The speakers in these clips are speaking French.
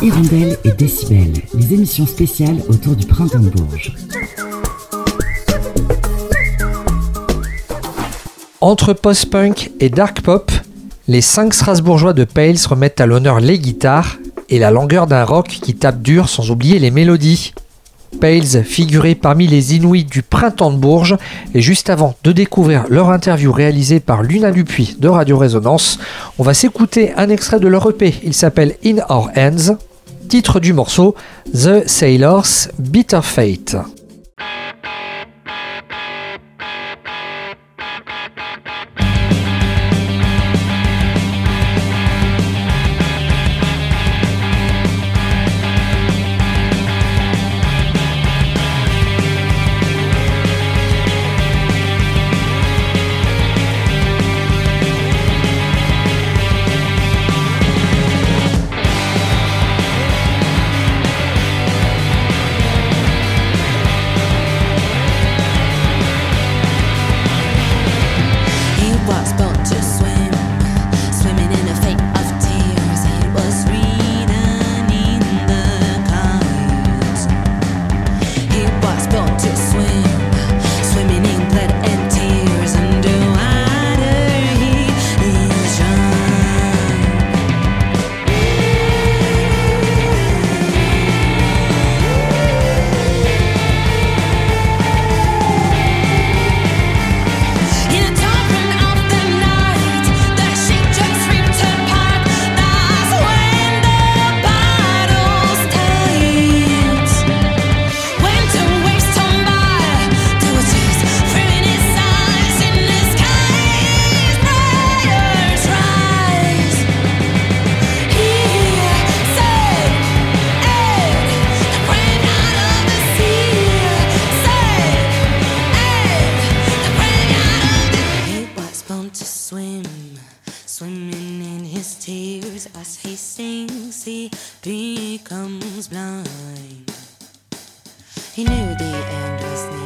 Hirondelle et Décibel, les émissions spéciales autour du printemps de Bourges. Entre post-punk et dark pop, les cinq Strasbourgeois de Pales remettent à l'honneur les guitares et la longueur d'un rock qui tape dur sans oublier les mélodies. Pales figurait parmi les Inuits du printemps de Bourges et juste avant de découvrir leur interview réalisée par Luna Dupuis de Radio Résonance, on va s'écouter un extrait de leur EP. Il s'appelle In Our Hands, titre du morceau The Sailors Bitter Fate. Swimming in his tears as he sings he becomes blind. He knew the end was near.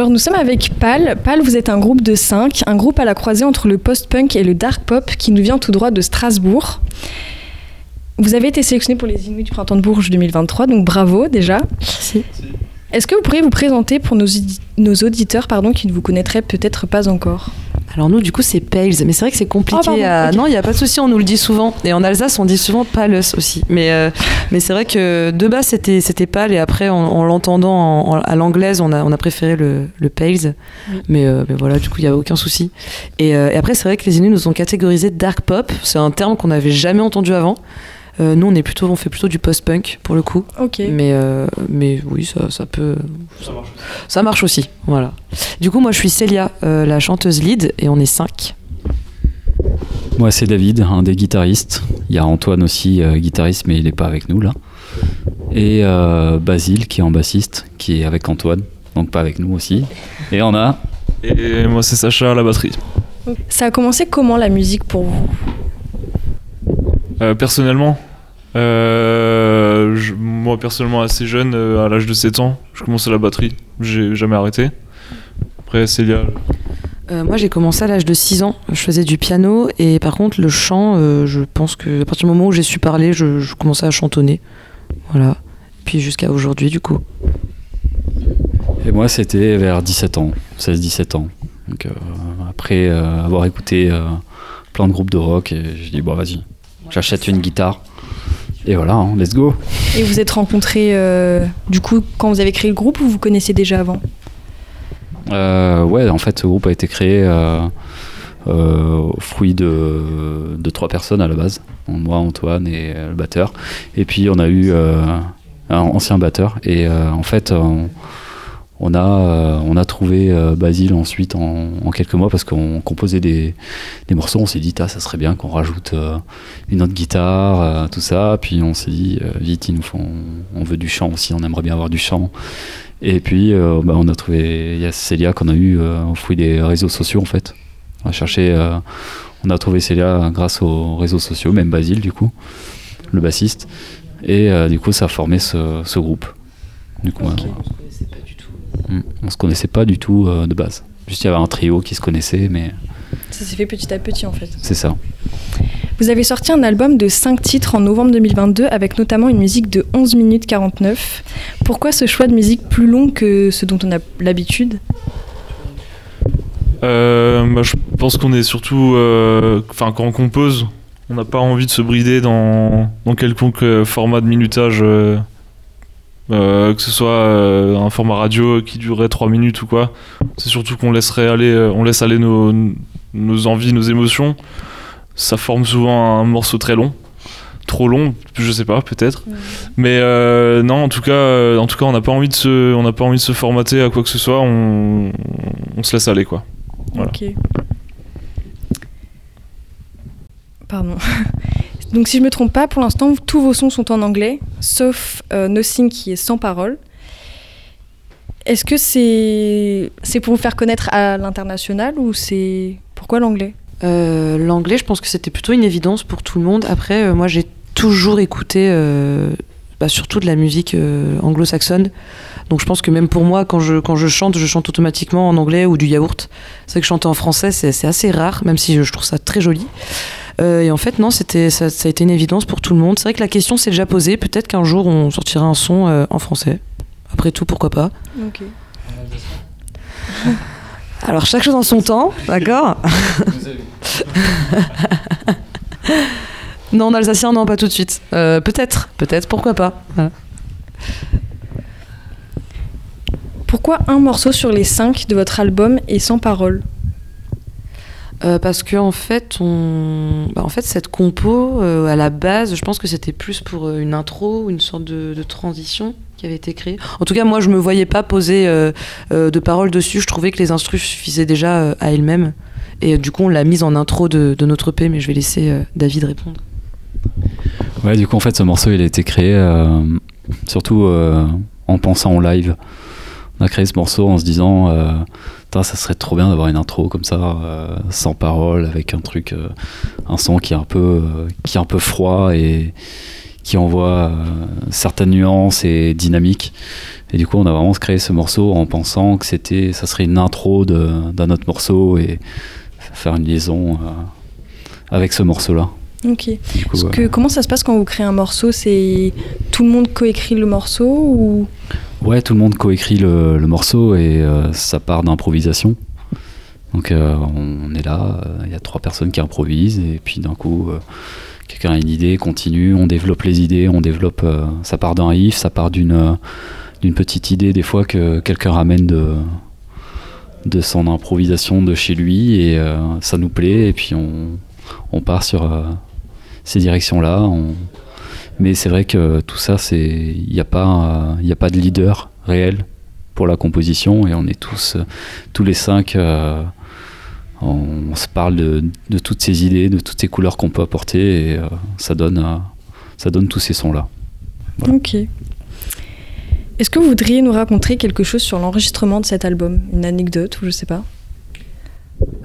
Alors nous sommes avec PAL. PAL, vous êtes un groupe de 5, un groupe à la croisée entre le post-punk et le dark pop qui nous vient tout droit de Strasbourg. Vous avez été sélectionné pour les Inuits du Printemps de Bourges 2023, donc bravo déjà. Merci. Est-ce que vous pourriez vous présenter pour nos, nos auditeurs pardon, qui ne vous connaîtraient peut-être pas encore? Alors nous, du coup, c'est Pales, mais c'est vrai que c'est compliqué. Oh, pardon, à... ok. Non, il n'y a pas de souci, on nous le dit souvent. Et en Alsace, on dit souvent Pales aussi. Mais, euh, mais c'est vrai que de base, c'était c'était Pale, et après, en, en l'entendant en- en- à l'anglaise, on a, on a préféré le, le Pales. Oui. Mais, euh, mais voilà, du coup, il n'y a aucun souci. Et, euh, et après, c'est vrai que les Inuits nous ont catégorisé Dark Pop. C'est un terme qu'on n'avait jamais entendu avant. Euh, nous, on, est plutôt, on fait plutôt du post-punk, pour le coup. Ok. Mais, euh, mais oui, ça, ça peut. Ça marche aussi, voilà. Du coup, moi, je suis Célia, euh, la chanteuse lead, et on est cinq. Moi, c'est David, un des guitaristes. Il y a Antoine aussi, euh, guitariste, mais il n'est pas avec nous là. Et euh, Basile, qui est en bassiste, qui est avec Antoine, donc pas avec nous aussi. Et on a. Et moi, c'est Sacha la batterie. Ça a commencé comment la musique pour vous? Euh, personnellement, euh, je- moi, personnellement, assez jeune, euh, à l'âge de 7 ans, je commençais la batterie. J'ai jamais arrêté. Après, Célia. Euh, moi, j'ai commencé à l'âge de 6 ans. Je faisais du piano, et par contre, le chant, euh, je pense que à partir du moment où j'ai su parler, je, je commençais à chantonner. Voilà. Puis jusqu'à aujourd'hui, du coup. Et moi, c'était vers 17 ans, 16-17 ans. Donc, euh, après euh, avoir écouté euh, plein de groupes de rock, et j'ai dit, bon, vas-y, j'achète une guitare. Et voilà, hein, let's go. Et vous êtes rencontrés euh, du coup quand vous avez créé le groupe ou vous connaissiez déjà avant? Euh, ouais, en fait, ce groupe a été créé euh, euh, au fruit de, de trois personnes à la base. Moi, Antoine et euh, le batteur. Et puis, on a eu un ancien batteur. Et en fait, on, on a, euh, on a trouvé euh, Basile ensuite en, en quelques mois parce qu'on composait des, des morceaux. On s'est dit, Ah, ça serait bien qu'on rajoute euh, une autre guitare, tout ça. Puis on s'est dit, vite, il nous faut, on, on veut du chant aussi, on aimerait bien avoir du chant. Et puis, euh, bah, on a trouvé, il y a Célia qu'on a eu euh, au fruit des réseaux sociaux en fait. On a cherché, euh, on a trouvé Célia grâce aux réseaux sociaux, même Basile du coup, le bassiste. Et du coup, ça a formé ce, ce groupe. Du coup. On se connaissait pas du tout euh, de base. Juste il y avait un trio qui se connaissait, mais Ça s'est fait petit à petit en fait. c'est ça. Vous avez sorti un album de 5 titres en novembre 2022 avec notamment une musique de 11 minutes 49. Pourquoi ce choix de musique plus long que ce dont on a l'habitude? Euh, bah, je pense qu'on est surtout. euh, Enfin, quand on compose, on n'a pas envie de se brider dans, dans quelconque format de minutage. euh, euh, que ce soit euh, un format radio qui durerait 3 minutes ou quoi. C'est surtout qu'on laisserait aller, euh, on laisse aller nos, nos envies, nos émotions. Ça forme souvent un morceau très long. Trop long, je sais pas, peut-être. Mais non, en tout cas, en tout cas, on n'a pas envie de se, on n'a pas envie de se formater à quoi que ce soit. On, on se laisse aller, quoi. Voilà. Ok. Pardon. Donc si je me trompe pas, pour l'instant, tous vos sons sont en anglais, sauf euh, Nothing qui est sans parole. Est-ce que c'est c'est pour vous faire connaître à l'international ou c'est pourquoi l'anglais? Euh, L'anglais, je pense que c'était plutôt une évidence pour tout le monde. Après, euh, moi, j'ai toujours écouté euh, bah, surtout de la musique anglo-saxonne. Donc, je pense que même pour moi, quand je, quand je chante, je chante automatiquement en anglais ou du yaourt. C'est que chanter en français, c'est assez rare, même si je trouve ça très joli. Euh, et en fait, non, c'était ça, ça a été une évidence pour tout le monde. C'est vrai que la question s'est déjà posée. Peut-être qu'un jour, on sortira un son euh, en français. Après tout, pourquoi pas Ok. Alors, chaque chose en son temps, d'accord Non, en alsacien, non, pas tout de suite. Euh, peut-être, peut-être, pourquoi pas. Voilà. Pourquoi un morceau sur les cinq de votre album est sans parole? Euh, parce que en fait, bah, en fait, cette compo, euh, à la base, je pense que c'était plus pour euh, une intro, une sorte de, transition qui avait été créée. En tout cas, moi, je me voyais pas poser de paroles dessus. Je trouvais que les instrus suffisaient déjà à elles-mêmes. Et du coup, on l'a mise en intro de, notre EP, mais je vais laisser David répondre. Ouais, du coup, en fait, ce morceau, il a été créé surtout en pensant au live. On a créé ce morceau en se disant, ça serait trop bien d'avoir une intro comme ça, euh, sans parole, avec un truc, euh, un son qui est un peu, euh, qui est un peu froid et qui envoie certaines nuances et dynamiques. Et du coup, on a vraiment créé ce morceau en pensant que c'était, ça serait une intro d'un autre morceau et faire une liaison avec ce morceau-là. Ok. Du coup, Parce que, comment ça se passe quand vous créez un morceau? C'est tout le monde coécrit le morceau ou? Ouais, tout le monde coécrit le, morceau et euh, ça part d'improvisation. Donc euh, on est là, euh, il y a trois personnes qui improvisent et puis d'un coup, quelqu'un a une idée, continue, on développe les idées, on développe. ça part d'un riff, ça part d'une petite idée des fois que quelqu'un ramène de son improvisation de chez lui et ça nous plaît et puis on, part sur ces directions-là. on- mais c'est vrai que tout ça, c'est il n'y a pas y a pas de leader réel pour la composition et on est tous tous les cinq euh, on, on se parle de, de toutes ces idées, de toutes ces couleurs qu'on peut apporter et euh, ça donne euh, ça donne tous ces sons là. Voilà. Ok. Est-ce que vous voudriez nous raconter quelque chose sur l'enregistrement de cet album? Une anecdote ou je sais pas?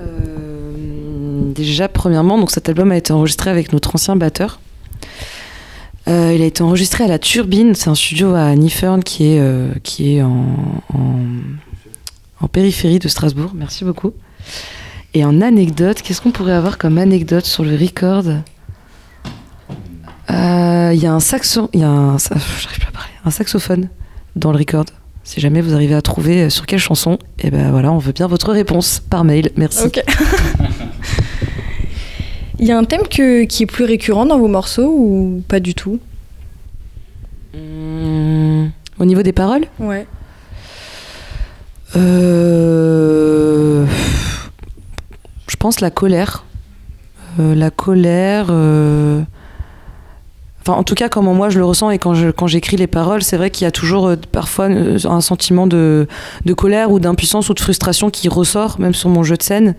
Euh, déjà, premièrement, donc cet album a été enregistré avec notre ancien batteur. Euh, il a été enregistré à la Turbine, c'est un studio à Nifern qui est, euh, qui est en, en, en périphérie de Strasbourg. Merci beaucoup. Et en anecdote, qu'est-ce qu'on pourrait avoir comme anecdote sur le record? Euh, Il y a un saxo, il y a un, à parler, saxophone dans le record. Si jamais vous arrivez à trouver sur quelle chanson, et ben voilà, on veut bien votre réponse par mail. Merci. Il y a un thème que- qui est plus récurrent dans vos morceaux ou pas du tout Hum, au niveau des paroles Ouais. Euh, Je pense la colère. Euh, la colère. euh, Enfin, en tout cas, comment moi je le ressens et quand je- quand j'écris les paroles, c'est vrai qu'il y a toujours euh, parfois euh, un sentiment de, de colère ou d'impuissance ou de frustration qui ressort, même sur mon jeu de scène.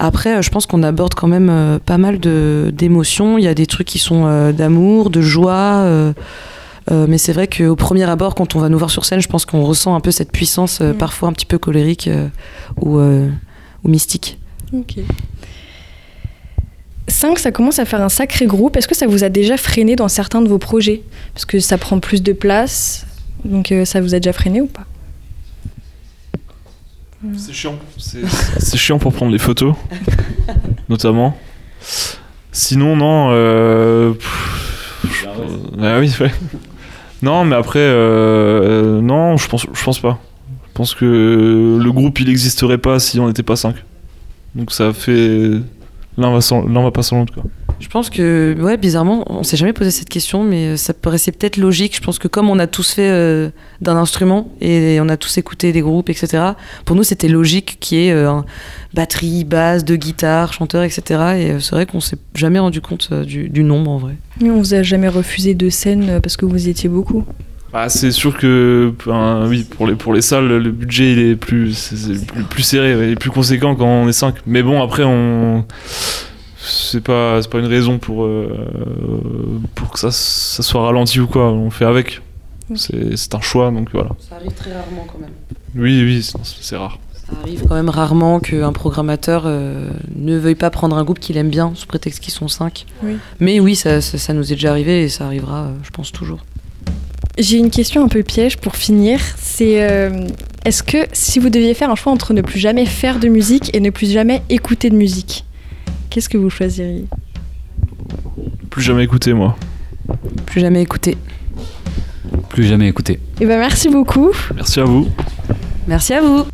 Après, euh, je pense qu'on aborde quand même euh, pas mal de- d'émotions. Il y a des trucs qui sont d'amour, de joie. mais c'est vrai qu'au premier abord, quand on va nous voir sur scène, je pense qu'on ressent un peu cette puissance, Mm. parfois un petit peu colérique ou, ou mystique. Ok. 5, ça commence à faire un sacré groupe. Est-ce que ça vous a déjà freiné dans certains de vos projets? Parce que ça prend plus de place. Donc euh, ça vous a déjà freiné ou pas? C'est chiant. C'est c'est chiant pour prendre les photos, notamment. Sinon, non. Euh... pff, Ah oui, ouais. Non, mais après, euh, non, je pense, je pense pas. Je pense que le groupe il n'existerait pas si on n'était pas 5. Donc ça fait. L'un va, sans... l'un va pas sans l'autre, quoi. Je pense que, ouais, bizarrement, on s'est jamais posé cette question, mais euh, ça paraissait peut-être logique. Je pense que comme on a tous fait euh, d'un instrument et on a tous écouté des groupes, etc., pour nous c'était logique qu'il y ait euh, un batterie, basse, deux guitares, chanteur, etc. Et euh, c'est vrai qu'on s'est jamais rendu compte euh, du, du nombre en vrai. Mais On vous a jamais refusé de scène parce que vous étiez beaucoup? Bah, c'est sûr que ben, oui, pour les, pour les salles, le budget il est plus, c'est- plus, plus serré, il est plus conséquent quand on est 5. Mais bon, après, on. C'est pas, c'est pas une raison pour, euh, pour que ça, ça soit ralenti ou quoi. On fait avec. C'est c'est un choix, donc voilà. Ça arrive très rarement quand même. Oui, oui, c'est- c'est rare. Ça arrive quand même rarement qu'un programmateur euh, ne veuille pas prendre un groupe qu'il aime bien sous prétexte qu'ils sont cinq. Oui. Mais oui, ça, ça, ça nous est déjà arrivé et ça arrivera, euh, je pense, toujours. J'ai une question un peu piège pour finir. C'est euh, est-ce que si vous deviez faire un choix entre ne plus jamais faire de musique et ne plus jamais écouter de musique, qu'est-ce que vous choisiriez? Plus jamais écouté, moi. Plus jamais écouté. Plus jamais écouté. Eh ben merci beaucoup. Merci à vous. Merci à vous.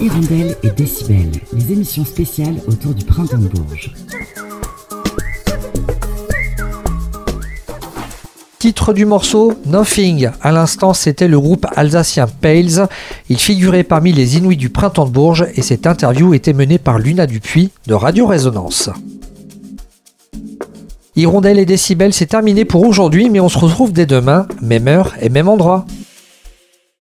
Hirondelle et Décibel, les émissions spéciales autour du printemps de Bourges. titre du morceau Nothing. À l'instant, c'était le groupe alsacien Pales. Il figurait parmi les Inuits du printemps de Bourges et cette interview était menée par Luna Dupuis de Radio Résonance. Hirondelle et décibels, c'est terminé pour aujourd'hui, mais on se retrouve dès demain, même heure et même endroit.